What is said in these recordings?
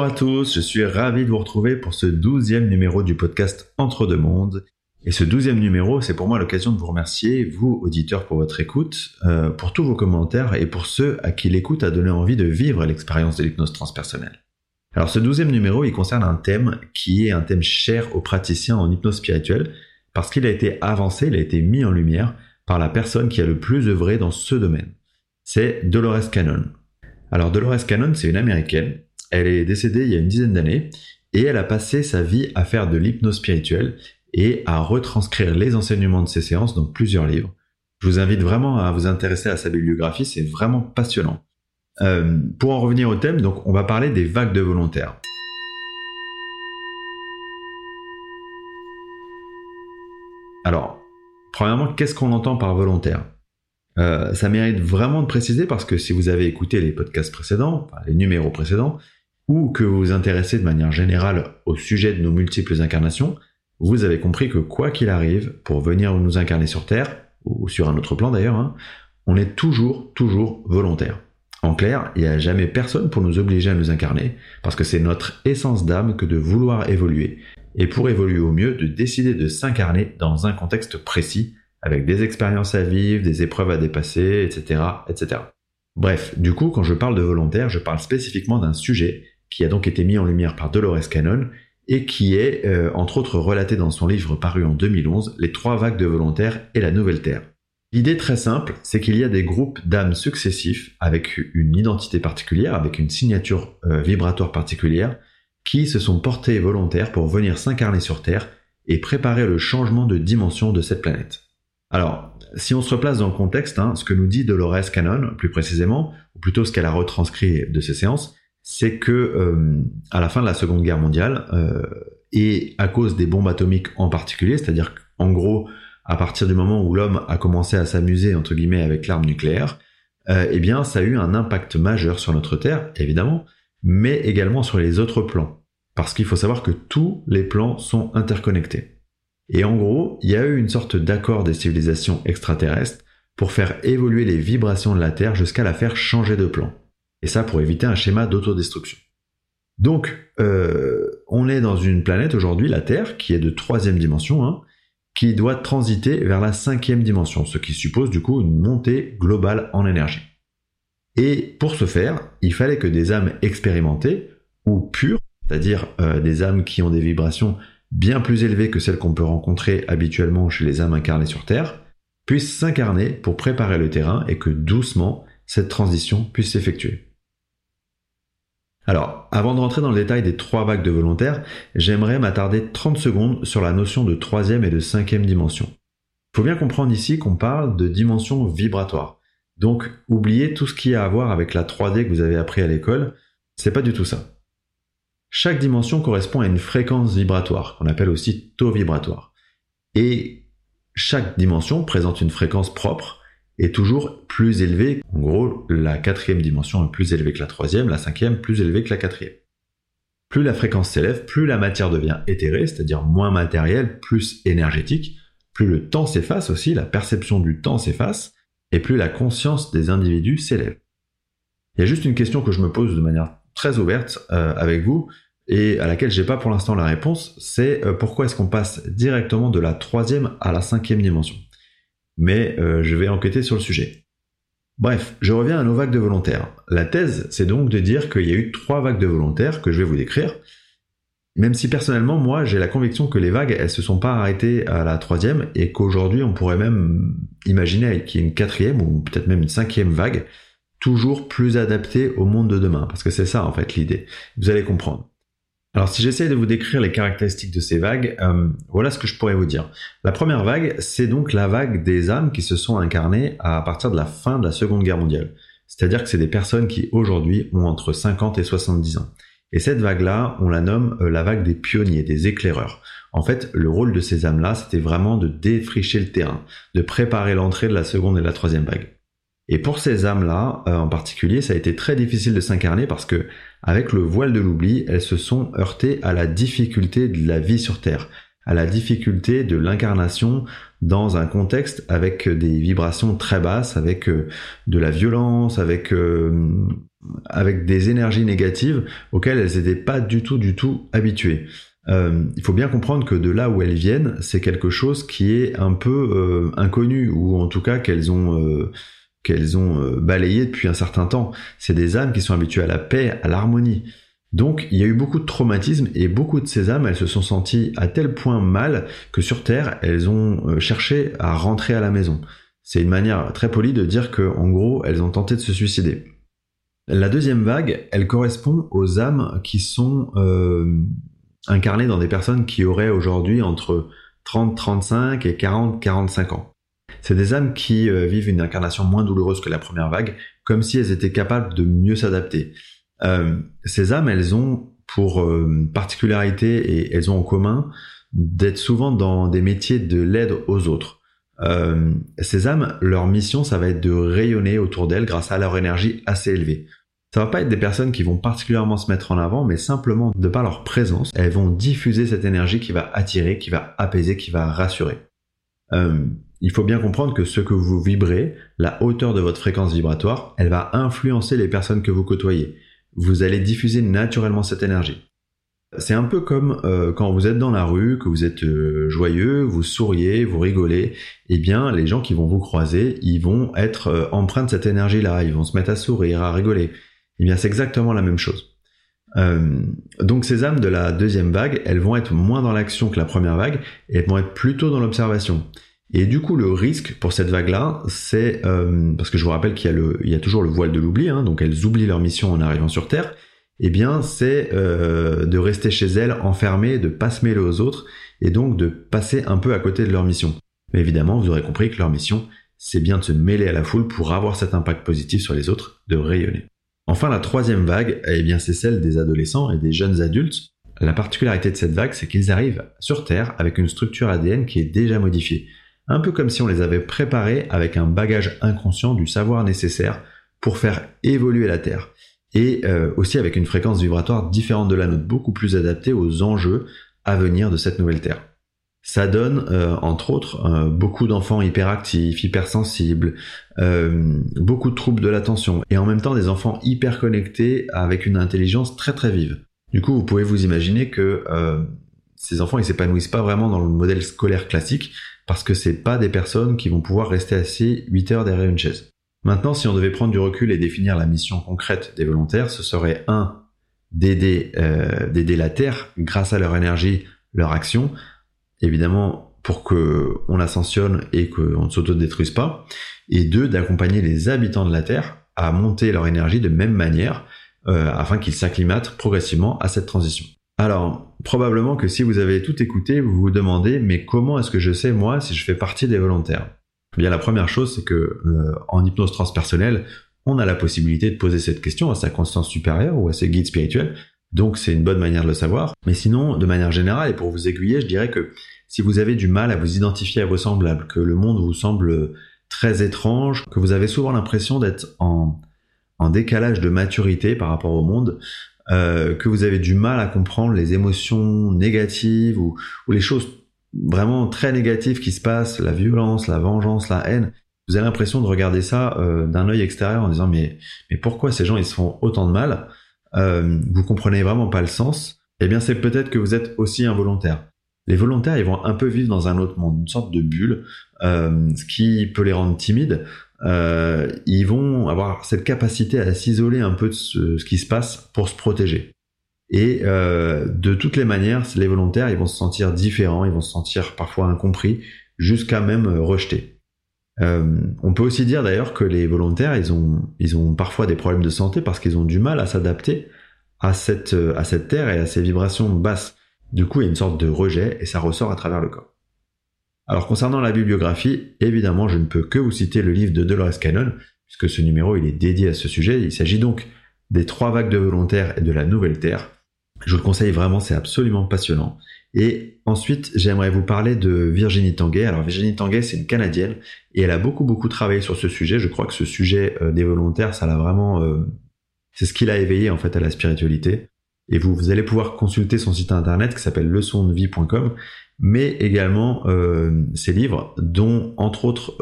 Bonjour à tous, je suis ravi de vous retrouver pour ce douzième numéro du podcast Entre deux mondes. Et ce douzième numéro, c'est pour moi l'occasion de vous remercier, vous auditeurs, pour votre écoute, euh, pour tous vos commentaires et pour ceux à qui l'écoute a donné envie de vivre l'expérience de l'hypnose transpersonnelle. Alors ce douzième numéro, il concerne un thème qui est un thème cher aux praticiens en hypnose spirituelle, parce qu'il a été avancé, il a été mis en lumière par la personne qui a le plus œuvré dans ce domaine. C'est Dolores Cannon. Alors Dolores Cannon, c'est une américaine. Elle est décédée il y a une dizaine d'années et elle a passé sa vie à faire de l'hypnose spirituelle et à retranscrire les enseignements de ses séances dans plusieurs livres. Je vous invite vraiment à vous intéresser à sa bibliographie, c'est vraiment passionnant. Euh, pour en revenir au thème, donc on va parler des vagues de volontaires. Alors, premièrement, qu'est-ce qu'on entend par volontaire? Euh, Ça mérite vraiment de préciser parce que si vous avez écouté les podcasts précédents, les numéros précédents, ou que vous vous intéressez de manière générale au sujet de nos multiples incarnations, vous avez compris que quoi qu'il arrive, pour venir nous incarner sur Terre, ou sur un autre plan d'ailleurs, hein, on est toujours, toujours volontaire. En clair, il n'y a jamais personne pour nous obliger à nous incarner, parce que c'est notre essence d'âme que de vouloir évoluer, et pour évoluer au mieux, de décider de s'incarner dans un contexte précis, avec des expériences à vivre, des épreuves à dépasser, etc., etc. Bref, du coup, quand je parle de volontaire, je parle spécifiquement d'un sujet qui a donc été mis en lumière par Dolores Cannon et qui est, euh, entre autres, relaté dans son livre paru en 2011, Les trois vagues de volontaires et la nouvelle Terre. L'idée très simple, c'est qu'il y a des groupes d'âmes successifs avec une identité particulière, avec une signature euh, vibratoire particulière, qui se sont portés volontaires pour venir s'incarner sur Terre et préparer le changement de dimension de cette planète. Alors, si on se replace dans le contexte, hein, ce que nous dit Dolores Cannon, plus précisément, ou plutôt ce qu'elle a retranscrit de ses séances, c'est que euh, à la fin de la Seconde Guerre mondiale, euh, et à cause des bombes atomiques en particulier, c'est-à-dire qu'en gros, à partir du moment où l'homme a commencé à s'amuser entre guillemets avec l'arme nucléaire, euh, eh bien, ça a eu un impact majeur sur notre Terre, évidemment, mais également sur les autres plans, parce qu'il faut savoir que tous les plans sont interconnectés. Et en gros, il y a eu une sorte d'accord des civilisations extraterrestres pour faire évoluer les vibrations de la Terre jusqu'à la faire changer de plan. Et ça pour éviter un schéma d'autodestruction. Donc, euh, on est dans une planète aujourd'hui, la Terre, qui est de troisième dimension, hein, qui doit transiter vers la cinquième dimension, ce qui suppose du coup une montée globale en énergie. Et pour ce faire, il fallait que des âmes expérimentées ou pures, c'est-à-dire euh, des âmes qui ont des vibrations bien plus élevées que celles qu'on peut rencontrer habituellement chez les âmes incarnées sur Terre, puissent s'incarner pour préparer le terrain et que doucement cette transition puisse s'effectuer. Alors, avant de rentrer dans le détail des trois vagues de volontaires, j'aimerais m'attarder 30 secondes sur la notion de troisième et de cinquième dimension. Il faut bien comprendre ici qu'on parle de dimension vibratoire. Donc, oubliez tout ce qui a à voir avec la 3D que vous avez appris à l'école, c'est pas du tout ça. Chaque dimension correspond à une fréquence vibratoire, qu'on appelle aussi taux vibratoire. Et chaque dimension présente une fréquence propre est toujours plus élevé. En gros, la quatrième dimension est plus élevée que la troisième, la cinquième plus élevée que la quatrième. Plus la fréquence s'élève, plus la matière devient éthérée, c'est-à-dire moins matérielle, plus énergétique, plus le temps s'efface aussi, la perception du temps s'efface, et plus la conscience des individus s'élève. Il y a juste une question que je me pose de manière très ouverte euh, avec vous, et à laquelle j'ai pas pour l'instant la réponse, c'est euh, pourquoi est-ce qu'on passe directement de la troisième à la cinquième dimension? Mais euh, je vais enquêter sur le sujet. Bref, je reviens à nos vagues de volontaires. La thèse, c'est donc de dire qu'il y a eu trois vagues de volontaires que je vais vous décrire, même si personnellement, moi, j'ai la conviction que les vagues, elles se sont pas arrêtées à la troisième et qu'aujourd'hui, on pourrait même imaginer qu'il y ait une quatrième ou peut-être même une cinquième vague, toujours plus adaptée au monde de demain. Parce que c'est ça, en fait, l'idée. Vous allez comprendre. Alors si j'essaie de vous décrire les caractéristiques de ces vagues, euh, voilà ce que je pourrais vous dire. La première vague, c'est donc la vague des âmes qui se sont incarnées à partir de la fin de la Seconde Guerre mondiale. C'est-à-dire que c'est des personnes qui aujourd'hui ont entre 50 et 70 ans. Et cette vague-là, on la nomme euh, la vague des pionniers, des éclaireurs. En fait, le rôle de ces âmes-là, c'était vraiment de défricher le terrain, de préparer l'entrée de la seconde et de la troisième vague. Et pour ces âmes-là, euh, en particulier, ça a été très difficile de s'incarner parce que, avec le voile de l'oubli, elles se sont heurtées à la difficulté de la vie sur Terre, à la difficulté de l'incarnation dans un contexte avec des vibrations très basses, avec euh, de la violence, avec euh, avec des énergies négatives auxquelles elles n'étaient pas du tout, du tout habituées. Euh, il faut bien comprendre que de là où elles viennent, c'est quelque chose qui est un peu euh, inconnu, ou en tout cas qu'elles ont, euh, qu'elles ont balayé depuis un certain temps. C'est des âmes qui sont habituées à la paix, à l'harmonie. Donc il y a eu beaucoup de traumatismes et beaucoup de ces âmes, elles se sont senties à tel point mal que sur Terre, elles ont cherché à rentrer à la maison. C'est une manière très polie de dire que, en gros, elles ont tenté de se suicider. La deuxième vague, elle correspond aux âmes qui sont incarné dans des personnes qui auraient aujourd'hui entre 30, 35 et 40, 45 ans. C'est des âmes qui euh, vivent une incarnation moins douloureuse que la première vague, comme si elles étaient capables de mieux s'adapter. Euh, ces âmes, elles ont pour euh, particularité et elles ont en commun d'être souvent dans des métiers de l'aide aux autres. ces âmes, leur mission, ça va être de rayonner autour d'elles grâce à leur énergie assez élevée. Ça va pas être des personnes qui vont particulièrement se mettre en avant, mais simplement de par leur présence, elles vont diffuser cette énergie qui va attirer, qui va apaiser, qui va rassurer. Il faut bien comprendre que ce que vous vibrez, la hauteur de votre fréquence vibratoire, elle va influencer les personnes que vous côtoyez. Vous allez diffuser naturellement cette énergie. C'est un peu comme euh, quand vous êtes dans la rue, que vous êtes euh, joyeux, vous souriez, vous rigolez, eh bien les gens qui vont vous croiser, ils vont être empreints de cette énergie-là, ils vont se mettre à sourire, à rigoler. Eh bien, c'est exactement la même chose. Euh, donc ces âmes de la deuxième vague, elles vont être moins dans l'action que la première vague, et elles vont être plutôt dans l'observation. Et du coup, le risque pour cette vague-là, c'est euh, parce que je vous rappelle qu'il y a le, toujours le voile de l'oubli, hein, donc elles oublient leur mission en arrivant sur Terre. Eh bien, c'est euh, de rester chez elles enfermées, de pas se mêler aux autres, et donc de passer un peu à côté de leur mission. Mais évidemment, vous aurez compris que leur mission, c'est bien de se mêler à la foule pour avoir cet impact positif sur les autres, de rayonner. Enfin, la troisième vague, eh bien, c'est celle des adolescents et des jeunes adultes. La particularité de cette vague, c'est qu'ils arrivent sur Terre avec une structure ADN qui est déjà modifiée. Un peu comme si on les avait préparés avec un bagage inconscient du savoir nécessaire pour faire évoluer la Terre. Et euh, aussi avec une fréquence vibratoire différente de la nôtre, beaucoup plus adaptée aux enjeux à venir de cette nouvelle Terre. Ça donne, euh, entre autres, euh, beaucoup d'enfants hyperactifs, hypersensibles, beaucoup de troubles de l'attention, et en même temps des enfants hyper connectés avec une intelligence très très vive. Du coup, vous pouvez vous imaginer que ces enfants, ils s'épanouissent pas vraiment dans le modèle scolaire classique, parce que c'est pas des personnes qui vont pouvoir rester assis 8 heures derrière une chaise. Maintenant, si on devait prendre du recul et définir la mission concrète des volontaires, ce serait un d'aider d'aider la Terre grâce à leur énergie, leur action, évidemment pour que on ascensionne et qu'on ne s'autodétruise pas, et deux, d'accompagner les habitants de la Terre à monter leur énergie de même manière, euh, afin qu'ils s'acclimatent progressivement à cette transition. Alors, probablement que si vous avez tout écouté, vous vous demandez, mais comment est-ce que je sais, moi, si je fais partie des volontaires? Eh Bien, la première chose, c'est que euh, en hypnose transpersonnelle, on a la possibilité de poser cette question à sa conscience supérieure ou à ses guides spirituels donc c'est une bonne manière de le savoir. Mais sinon, de manière générale, et pour vous aiguiller, je dirais que si vous avez du mal à vous identifier à vos semblables, que le monde vous semble très étrange, que vous avez souvent l'impression d'être en, décalage de maturité par rapport au monde, euh, que vous avez du mal à comprendre les émotions négatives ou, les choses vraiment très négatives qui se passent, la violence, la vengeance, la haine, vous avez l'impression de regarder ça euh, d'un œil extérieur en disant mais, mais pourquoi ces gens ils se font autant de mal euh, vous comprenez vraiment pas le sens, eh bien c'est peut-être que vous êtes aussi involontaire. Les volontaires, ils vont un peu vivre dans un autre monde, une sorte de bulle, euh, ce qui peut les rendre timides. Euh, ils vont avoir cette capacité à s'isoler un peu de ce, qui se passe pour se protéger. Et euh, de toutes les manières, les volontaires, ils vont se sentir différents, ils vont se sentir parfois incompris, jusqu'à même euh, rejetés. Euh, on peut aussi dire d'ailleurs que les volontaires, ils ont, ils ont parfois des problèmes de santé parce qu'ils ont du mal à s'adapter à cette, euh, à cette terre et à ces vibrations basses. Du coup, il y a une sorte de rejet et ça ressort à travers le corps. Alors concernant la bibliographie, évidemment, je ne peux que vous citer le livre de Dolores Cannon, puisque ce numéro il est dédié à ce sujet. Il s'agit donc des trois vagues de volontaires et de la nouvelle Terre. Je vous le conseille vraiment, c'est absolument passionnant. Et ensuite, j'aimerais vous parler de Virginie Tanguay. Alors Virginie Tanguay, c'est une Canadienne et elle a beaucoup beaucoup travaillé sur ce sujet. Je crois que ce sujet euh, des volontaires, ça l'a vraiment, euh, c'est ce qui l'a éveillé en fait à la spiritualité. Et vous, vous allez pouvoir consulter son site internet qui s'appelle leçondevie.com, mais également euh, ses livres, dont entre autres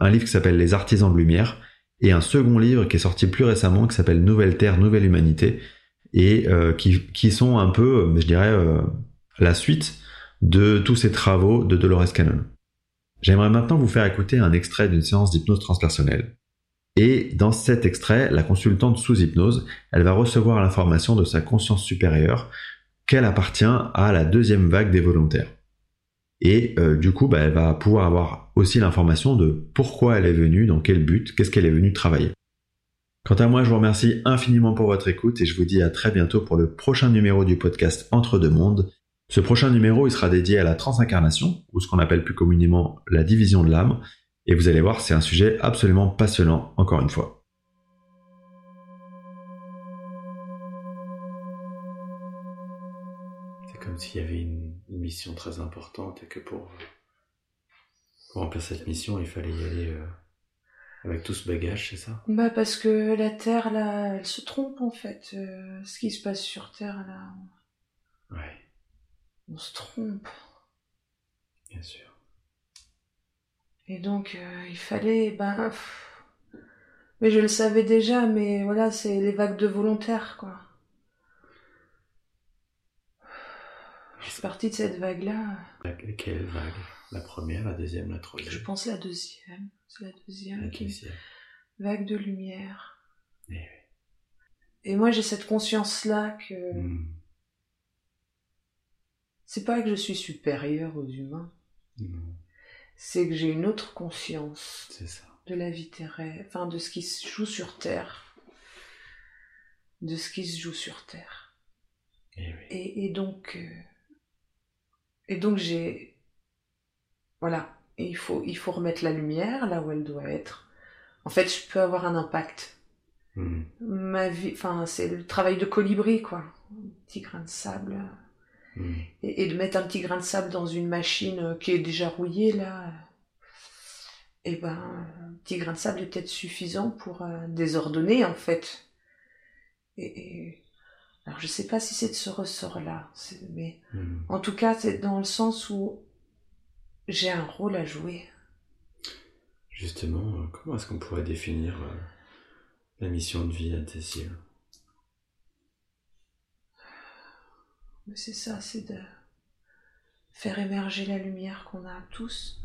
un livre qui s'appelle Les Artisans de Lumière, et un second livre qui est sorti plus récemment qui s'appelle Nouvelle Terre, Nouvelle Humanité, et euh, qui, qui, sont un peu, euh, je dirais, euh, la suite de tous ces travaux de Dolores Cannon. J'aimerais maintenant vous faire écouter un extrait d'une séance d'hypnose transpersonnelle. Et dans cet extrait, la consultante sous hypnose, elle va recevoir l'information de sa conscience supérieure qu'elle appartient à la deuxième vague des volontaires. Et euh, du coup, bah, elle va pouvoir avoir aussi l'information de pourquoi elle est venue, dans quel but, qu'est-ce qu'elle est venue travailler. Quant à moi, je vous remercie infiniment pour votre écoute et je vous dis à très bientôt pour le prochain numéro du podcast Entre deux mondes. Ce prochain numéro, il sera dédié à la transincarnation, ou ce qu'on appelle plus communément la division de l'âme, et vous allez voir, c'est un sujet absolument passionnant, encore une fois. C'est comme s'il y avait une, mission très importante et que pour, remplir cette mission, il fallait y aller euh, avec tout ce bagage, c'est ça? Bah parce que la Terre, là, elle se trompe en fait. Euh, ce qui se passe sur Terre, là... Ouais. On se trompe. Bien sûr. Et donc, euh, il fallait, ben, mais je le savais déjà, mais voilà, c'est les vagues de volontaires, quoi. Partie de cette vague-là. Quelle vague? La première, la deuxième, la troisième? Je pense la deuxième. C'est la deuxième. La deuxième. Vague de lumière. Et, eh Et moi, j'ai cette conscience-là que. Hmm. C'est pas que je suis supérieure aux humains. C'est que j'ai une autre conscience ça. de la vie terrestre, enfin de ce qui se joue sur Terre, de ce qui se joue sur Terre. Et, et, donc, euh, et donc j'ai, voilà, il faut il faut remettre la lumière là où elle doit être. En fait, je peux avoir un impact. Hmm. Ma vie, enfin, c'est le travail de colibri, quoi. Un petit grain de sable Mm. Et, de mettre un petit grain de sable dans une machine euh, qui est déjà rouillée, là, et eh ben, un petit grain de sable est peut-être suffisant pour euh, désordonner, en fait. Et, alors, je sais pas si c'est de ce ressort-là, mais mm. en tout cas, c'est dans le sens où j'ai un rôle à jouer. Justement, euh, comment est-ce qu'on pourrait définir la mission de vie à c'est ça, c'est de faire émerger la lumière qu'on a tous